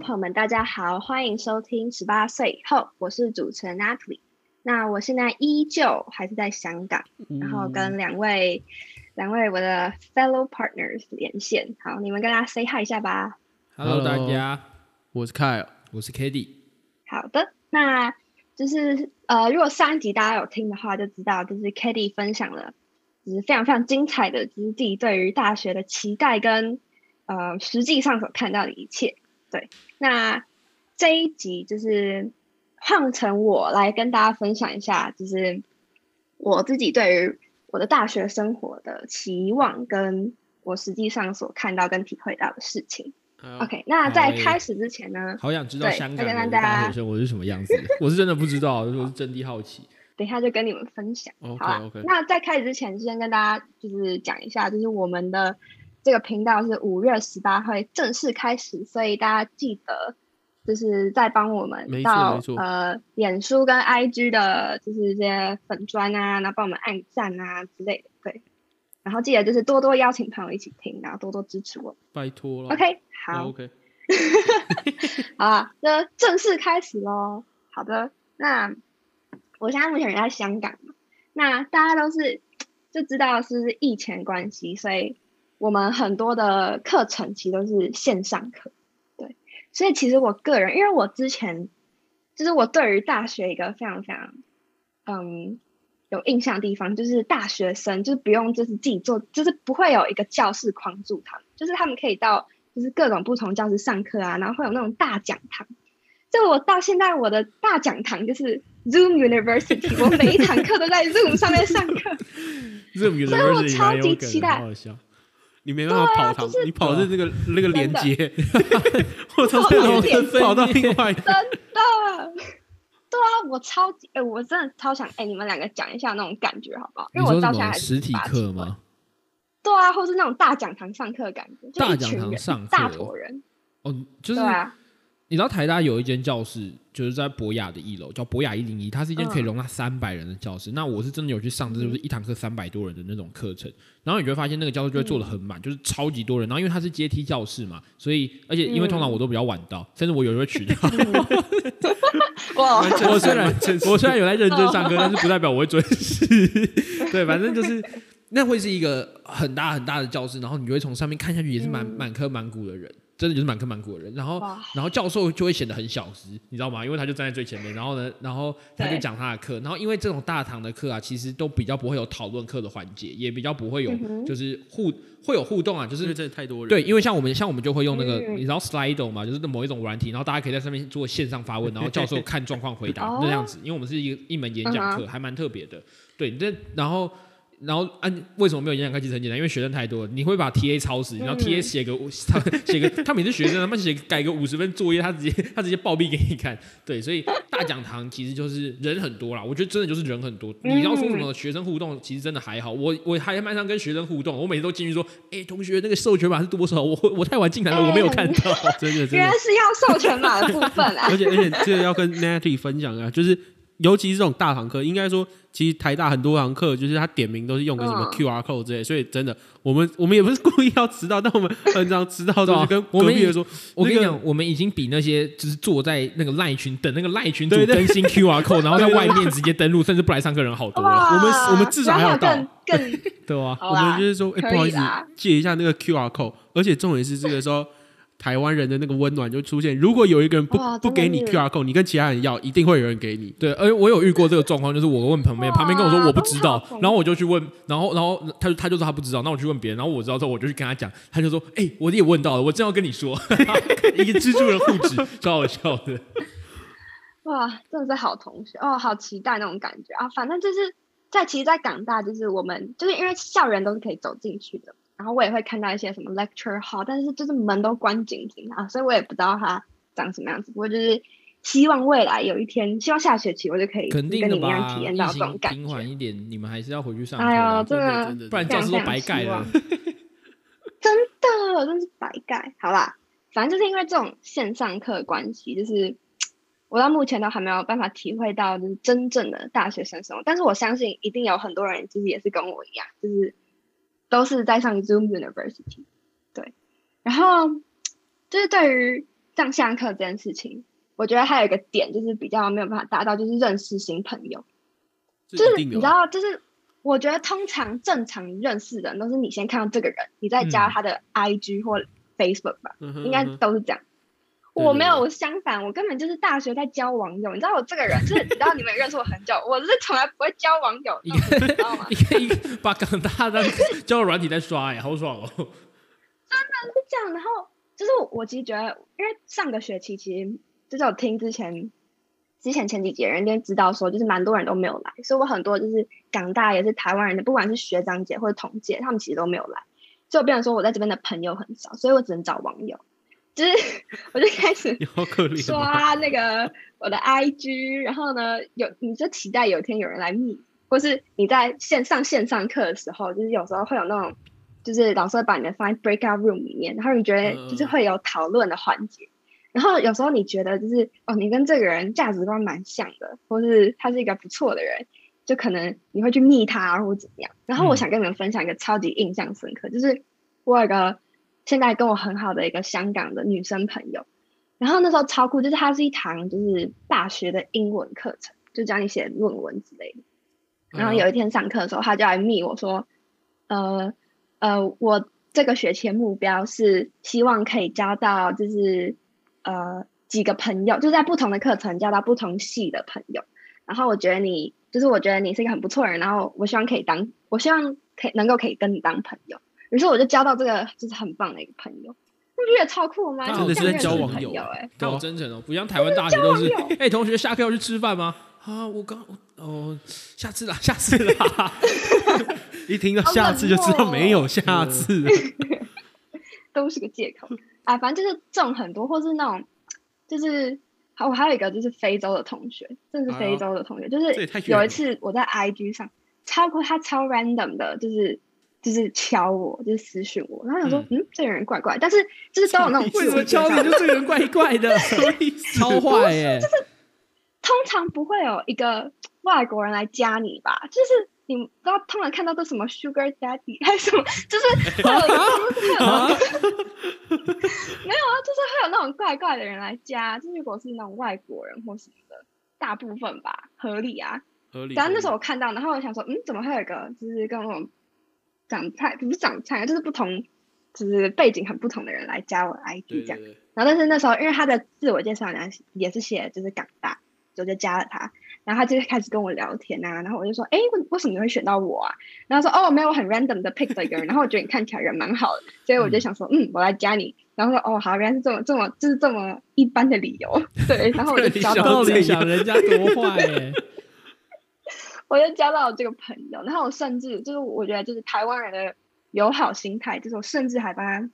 朋友们，大家好，欢迎收听十八岁以后，我是主持人 Natalie。那我现在依旧还是在香港，然后跟两位两位我的 fellow partners 连线。好，你们跟大家 say hi 一下吧。Hello，大家，我是 Kyle，我是 k a t i e 好的，那就是呃，如果上一集大家有听的话，就知道就是 k a t i e 分享了，就是非常非常精彩的，就是自己对于大学的期待跟呃实际上所看到的一切。对，那这一集就是换成我来跟大家分享一下，就是我自己对于我的大学生活的期望，跟我实际上所看到跟体会到的事情。OK，那在开始之前呢，好想知道对香港的大学生活是什么样子，我是真的不知道，我是真的好奇。等一下就跟你们分享。OK，OK 那在开始之前，先跟大家就是讲一下，就是我们的这个频道是五月十八会正式开始，所以大家记得就是在帮我们到呃脸书跟 IG 的，就是这些粉砖啊，然后帮我们按赞啊之类的，对。然后记得就是多多邀请朋友一起听，然后多多支持我。拜托了。OK，好。OK，好啊，那正式开始喽。好的，那我现在目前人在香港嘛，那大家都是就知道是不是疫情的关系，所以我们很多的课程其实都是线上课。对，所以其实我个人，因为我之前就是我对于大学一个非常非常嗯有印象的地方，就是大学生就是不用就是自己做，就是不会有一个教室框住他们，就是他们可以到就是各种不同教室上课啊，然后会有那种大讲堂。就我到现在我的大讲堂就是 Zoom University，我每一堂课都在 Zoom 上面上课。这所以我超级期待。你没办法跑堂啊就，是你跑的那个那个连接，我从跑这到连头跑到另外一个。真的，对啊，我超级哎、我真的超想哎、你们两个讲一下那种感觉好不好？因为我到现在还是实体？课吗？对啊，或是那种大讲堂上课的感觉，就大讲堂上课大坨人，哦，就是你知道台大有一间教室，就是在博雅的一楼，叫博雅一零一，它是一间可以嗯容纳三百人的教室。那我是真的有去上，这就是一堂课三百多人的那种课程。然后你就会发现那个教室就会坐的很满，就是超级多人。然后因为它是阶梯教室嘛，所以而且因为通常我都比较晚到，甚至我有时候会迟到。哇，我虽然我虽然有在认真上课，但是不代表我会准时。对，反正就是 那会是一个很大很大的教室，然后你就会从上面看下去，也是满嗯满坑满谷的人，真的就是满坑满谷的人。然后然后教授就会显得很小资，你知道吗？因为他就站在最前面，然后呢，然后他就讲他的课，然后因为这种大堂的课啊，其实都比较不会有讨论课的环节，也比较不会有就是互会有互动啊，就就是是真的太多人。对，因为像我们像我们就会用那个，嗯你知道 Slido 嘛，就是某一种软体，然后大家可以在上面做线上发问，然后教授看状况回答哦那样子。因为我们是一个一门演讲课，还蛮特别的。对，这然后然后按为什么没有演讲课？其实很简单，因为学生太多了，你会把 TA 抄死，然后嗯 TA 写个五 他写个他每次学生他们写改个五十分作业，他直接他直接暴毙给你看。对，所以大讲堂其实就是人很多啦，我觉得真的就是人很多。你要说什么学生互动，其实真的还好。我我还蛮常跟学生互动，我每次都进去说，哎、同学那个授权码是多少？我 我太晚进来了，我没有看到。真的真原来的。是要授权码的部分啊 而。且而且这个要跟 Natty 分享啊，就是尤其是这种大堂课，应该说其实台大很多堂课就是他点名都是用个什么嗯 QR code 之类，所以真的我们我们也不是故意要迟到，但我们很常迟到，就是跟隔壁的说，我跟你讲，我们已经比那些就是坐在那个赖群等那个赖群主更新 QR code，然后在外面直接登录，甚至不来上课人好多了，我们我们至少还要到 对吧？我们就是说，哎、不好意思，借一下那个 QR code，而且重点是这个时候。台湾人的那个温暖就出现。如果有一个人不不给你 QR code，你跟其他人要，一定会有人给你。对，而且我有遇过这个状况，就是我问旁边，旁边跟我说我不知道，然后我就去问，然后然后他就他就说他不知道，那我去问别人，然后我知道之后我就去跟他讲，他就说，哎、我也问到了，我正要跟你说，一个蜘蛛人护指，超好笑的。哇，真的是好同学哦，好期待那种感觉啊！反正就是在其实，在港大就是我们就是因为校园都是可以走进去的，然后我也会看到一些什么 lecture hall，但是就是门都关紧紧啊，所以我也不知道它长什么样子。不过就是希望未来有一天，希望下学期我就可以跟你们一样，体验到这种感情平缓觉。一点，你们还是要回去上课哎啊、呦，真的真的不然教室都白盖了。真的真是白盖。好啦，反正就是因为这种线上课的关系，就是我到目前都还没有办法体会到就是真正的大学生生活。但是我相信一定有很多人其实也是跟我一样，就是都是在上 Zoom University。对，然后就是对于上下课这件事情，我觉得还有一个点就是比较没有办法达到，就是认识新朋友。就是你知道，就是我觉得通常正常认识的人都是你先看到这个人，你再加他的 IG 或 Facebook 吧，应该都是这样。我没有，我相反，我根本就是大学在交网友。你知道我这个人，就是你知道你们也认识我很久，我是从来不会交网友，你知道吗？你可以把港大的交友软体在刷，哎，好爽哦！真的是这样。然后就是我其实觉得，因为上个学期其实就是我听之前之前前几节人家知道说，就是蛮多人都没有来，所以我很多就是港大也是台湾人的，不管是学长姐或者同届，他们其实都没有来，所以我变成说我在这边的朋友很少，所以我只能找网友。就是我就开始刷那个我的 IG，然后呢，有你就期待有一天有人来密，或是你在线上线上课的时候，就是有时候会有那种，就是老师会把你们放在 breakout room 里面，然后你觉得就是会有讨论的环节，然后有时候你觉得就是哦，你跟这个人价值观蛮像的，或是他是一个不错的人，就可能你会去密他或怎么样。然后我想跟你们分享一个超级印象深刻，就是我有个。现在跟我很好的一个香港的女生朋友，然后那时候超酷，就是它是一堂就是大学的英文课程，就教你写论文之类的。然后有一天上课的时候，他就来密我说：“呃呃，我这个学期的目标是希望可以交到就是呃几个朋友，就在不同的课程交到不同系的朋友。然后我觉得你就是我觉得你是一个很不错的人，然后我希望可以当我希望可以能够可以跟你当朋友。”于是我就交到这个就是很棒的一个朋友，不觉得超酷吗？真的是在交网友哎，好真诚哦！不像台湾大学都是，哎，同学下课要去吃饭吗？啊，我刚哦，下次啦，下次啦。一听到下次就知道没有下次，都是个借口啊！反正就是这种很多，或是那种就是好，我还有一个就是非洲的同学，这是非洲的同学，就是有一次我在 IG 上超过他超 random 的，就是。就是敲我，就是私讯我，然后想说，嗯，这个人怪怪，但是就是都有那种为什么敲你就这个人怪怪的，超坏耶！就是通常不会有一个外国人来加你吧？就是你不知道，通常看到都什么 Sugar Daddy 还是什么，就是会有 没有啊？就是会有那种怪怪的人来加，就如果是那种外国人或什么的，大部分吧，合理啊，合理。然后那时候我看到，然后我想说，嗯，怎么会有一个就是跟那种。长菜不是长菜，就是不同，就是背景很不同的人来加我 ID 这样。然后但是那时候因为他的自我介绍呢也是写就是港大，我就加了他。然后他就开始跟我聊天啊，然后我就说，哎，为为什么你会选到我啊？然后说，哦，没有，很 random 的 pick 的一个人。然后我觉得你看起来人蛮好的，所以我就想说，嗯，我来加你。然后说，哦，好，原来是这么这么就是这么一般的理由。对，然后我就加到你想人家多坏哎。我就交到了这个朋友，然后我甚至就是我觉得就是台湾人的友好心态，就是我甚至还帮他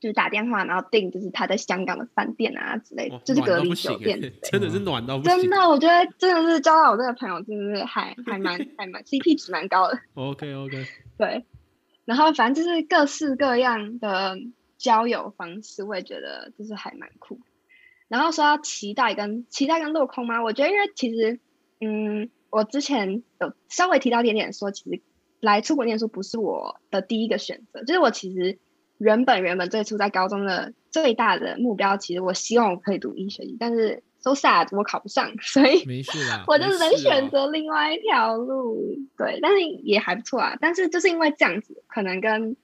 就是打电话，然后订就是他在香港的饭店啊之类的，就是隔离酒店，真的是暖到真的，我觉得真的是交到我这个朋友，真的是还还蛮还蛮 CP 值蛮高的。OK OK，对，然后反正就是各式各样的交友方式，我也觉得就是还蛮酷。然后说到期待跟期待跟落空吗？我觉得因为其实嗯。我之前有稍微提到一点点，说其实来出国念书不是我的第一个选择，就是我其实原本原本最初在高中的最大的目标，其实我希望我可以读医学，但是 so sad 我考不上，所以没事啦，我就只能选择另外一条路。对，但是也还不错啊。但是就是因为这样子，可能跟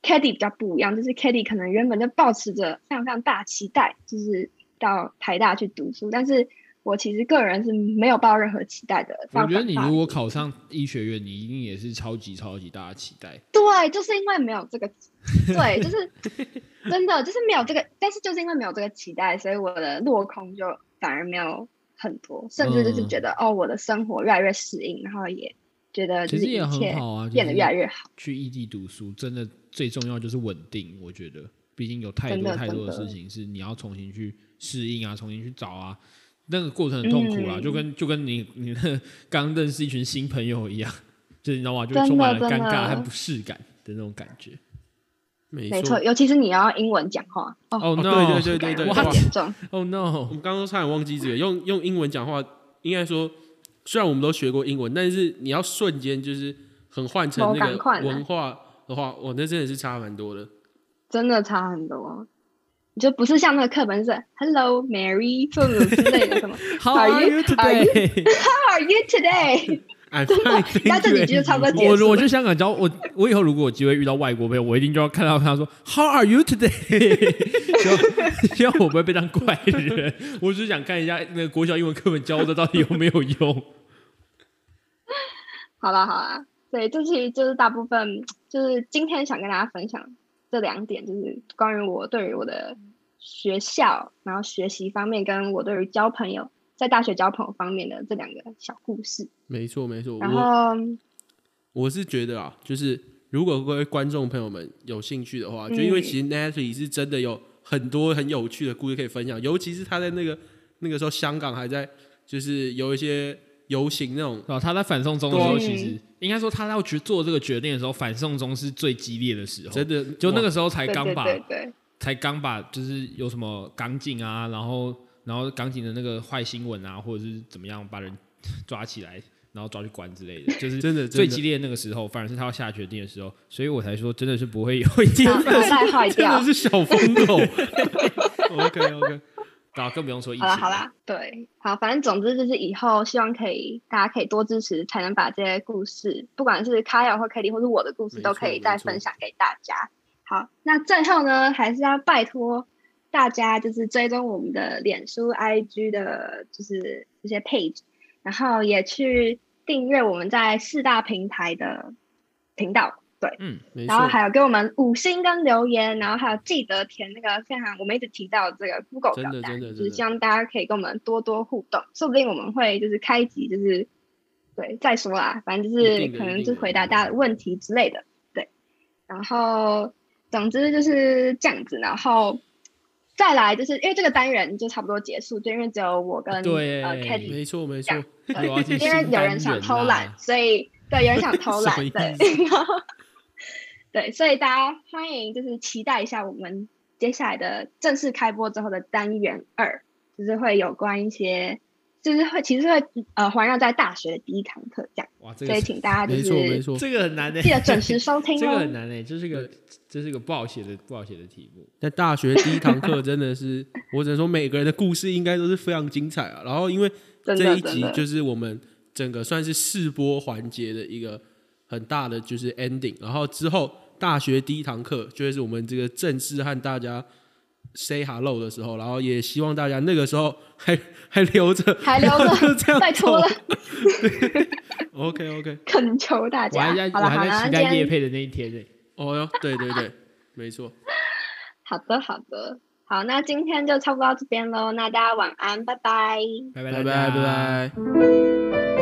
k a t i y 比较不一样，就是 k a t i y 可能原本就抱持着非常非常大期待，就是到台大去读书，但是。我其实个人是没有抱任何期待的。我觉得你如果考上医学院，你一定也是超级超级大的期待。对，就是因为没有这个，对，就是真的就是没有这个，但是就是因为没有这个期待，所以我的落空就反而没有很多，甚至就是觉得哦，我的生活越来越适应，然后也觉得其实也很好啊，变得越来越好。去异地读书真的最重要就是稳定，我觉得，毕竟有太多太多的事情是你要重新去适应啊，重新去找啊。那个过程很痛苦啦，就跟就跟你你那刚认识一群新朋友一样，就你知道吗？就充满了尴尬和不适感的那种感觉。没错，尤其是你要英文讲话。哦，no，对对对对对，严重。哦，no，我们刚刚差点忘记这个，用用英文讲话，应该说，虽然我们都学过英文，但是你要瞬间就是很换成那个文化的话，我那真的是差蛮多的。真的差很多。你就不是像那个课本是 Hello Mary 什么之类的什么 How Are you- you- today？How are you today？I'm 真的那这句就差不多结我。我去香港教我，我以后如果有机会遇到外国朋友，我一定就要看到他说 How are you today？希望 希望我不会被当怪人。我只是想看一下那个国小英文课本教的到底有没有用。好了好了，对，这其实就是大部分，就是今天想跟大家分享这两点，就是关于我对于我的学校，然后学习方面，跟我对于交朋友，在大学交朋友方面的这两个小故事。没错没错，然我后，我是觉得啊，就是如果各位观众朋友们有兴趣的话，就因为嗯其实 Natalie 是真的有很多很有趣的故事可以分享，尤其是他在那个那个时候香港还在就是有一些游行那种，哦，他在反送中的时候，其实应该说他要去做这个决定的时候，反送中是最激烈的时候。真的就那个时候才刚把才刚把就是有什么港警啊，然后然后港警的那个坏新闻啊，或者是怎么样把人抓起来，然后抓去关之类的，就是真的最激烈的那个时候，反而是他要下决定的时候，所以我才说真的是不会有 真的。是小疯狗。OK OK，啊，更不用说疫情。好了好啦，对，好，反正总之就是以后希望可以大家可以多支持，才能把这些故事，不管是卡尔或 k a t i e 或是我的故事，都可以再分享给大家。好，那最后呢，还是要拜托大家，就是追踪我们的脸书、IG 的，就是这些 page，然后也去订阅我们在四大平台的频道。对，嗯，没然后，还有给我们五星跟留言，然后还有记得填那个非常我们一直提到这个 Google 表单，就是希望大家可以跟我们多多互动，说不定我们会就是开集就是对再说啦，反正就是可能就回答大家的问题之类的，对，然后总之就是这样子，然后再来就是因为这个单元就差不多结束，就因为只有我跟对呃 k a t i e 没错没错，因为有人想偷懒，所以对有人想偷懒，对，然后对，所以大家欢迎就是期待一下我们接下来的正式开播之后的单元二，就是会有关一些，就是会其实会呃环绕在大学的第一堂课这样，哇，这所以个请大家就没错没是错。这个很难的，记得准时收听 这个很哦。难诶，这是个这是个不好写的不好写的题目。在大学第一堂课真的是，我只能说每个人的故事应该都是非常精彩啊。然后因为这一集就是我们整个算是试播环节的一个很大的就是 ending，然后之后大学第一堂课就会是我们这个正式和大家 say hello 的时候，然后也希望大家那个时候还 还留着，还留着就这样拜托了，OK OK，恳求大我还家。在我还在期待那今天叶配的那一天呢。哦哟，对对对，没错，好的好的好，那今天就差不多到这边喽，那大家晚安，拜拜。拜拜拜拜拜。